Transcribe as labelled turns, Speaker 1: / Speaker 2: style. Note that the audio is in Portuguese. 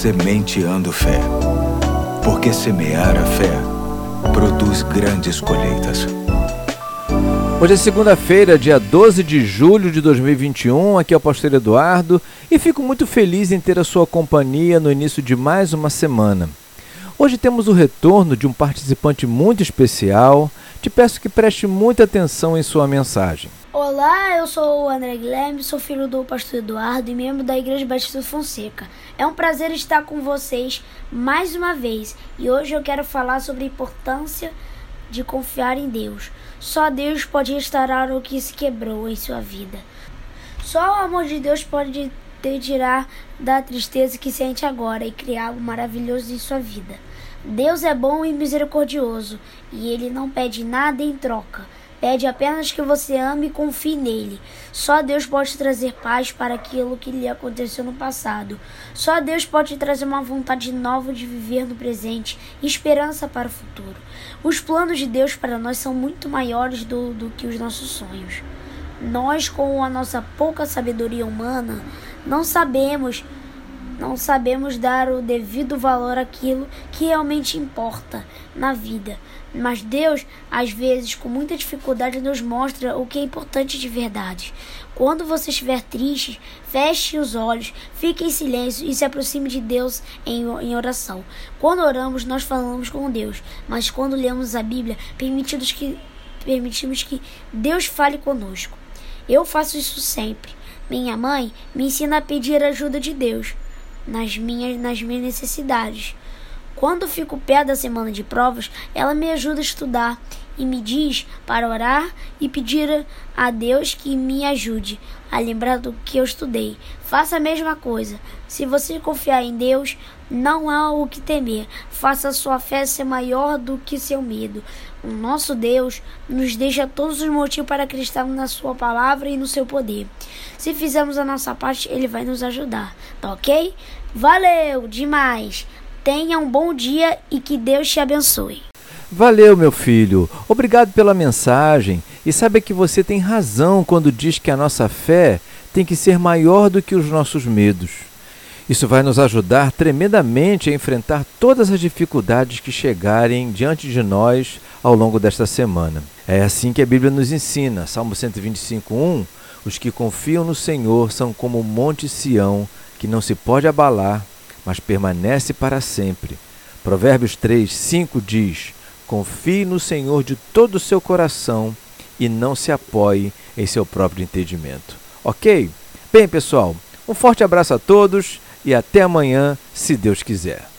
Speaker 1: Sementeando Fé. Porque semear a fé produz grandes colheitas.
Speaker 2: Hoje é segunda-feira, dia 12 de julho de 2021. Aqui é o Pastor Eduardo e fico muito feliz em ter a sua companhia no início de mais uma semana. Hoje temos o retorno de um participante muito especial. Te peço que preste muita atenção em sua mensagem.
Speaker 3: Olá, eu sou o André Guilherme, sou filho do pastor Eduardo e membro da Igreja Batista Fonseca. É um prazer estar com vocês mais uma vez e hoje eu quero falar sobre a importância de confiar em Deus. Só Deus pode restaurar o que se quebrou em sua vida. Só o amor de Deus pode te tirar da tristeza que sente agora e criar algo maravilhoso em sua vida. Deus é bom e misericordioso e ele não pede nada em troca. Pede apenas que você ame e confie nele. Só Deus pode trazer paz para aquilo que lhe aconteceu no passado. Só Deus pode trazer uma vontade nova de viver no presente e esperança para o futuro. Os planos de Deus para nós são muito maiores do, do que os nossos sonhos. Nós, com a nossa pouca sabedoria humana, não sabemos não sabemos dar o devido valor àquilo que realmente importa na vida. Mas Deus, às vezes, com muita dificuldade, nos mostra o que é importante de verdade. Quando você estiver triste, feche os olhos, fique em silêncio e se aproxime de Deus em, em oração. Quando oramos, nós falamos com Deus, mas quando lemos a Bíblia, permitimos que, permitimos que Deus fale conosco. Eu faço isso sempre. Minha mãe me ensina a pedir ajuda de Deus nas minhas, nas minhas necessidades. Quando fico perto da semana de provas, ela me ajuda a estudar e me diz para orar e pedir a Deus que me ajude a lembrar do que eu estudei. Faça a mesma coisa. Se você confiar em Deus, não há o que temer. Faça sua fé ser maior do que seu medo. O nosso Deus nos deixa todos os motivos para acreditar na sua palavra e no seu poder. Se fizermos a nossa parte, ele vai nos ajudar. Tá ok? Valeu demais! Tenha um bom dia e que Deus te abençoe.
Speaker 2: Valeu, meu filho. Obrigado pela mensagem. E saiba que você tem razão quando diz que a nossa fé tem que ser maior do que os nossos medos. Isso vai nos ajudar tremendamente a enfrentar todas as dificuldades que chegarem diante de nós ao longo desta semana. É assim que a Bíblia nos ensina. Salmo 125:1 os que confiam no Senhor são como o monte Sião, que não se pode abalar, mas permanece para sempre. Provérbios 3, 5 diz: Confie no Senhor de todo o seu coração e não se apoie em seu próprio entendimento. Ok? Bem, pessoal, um forte abraço a todos e até amanhã, se Deus quiser.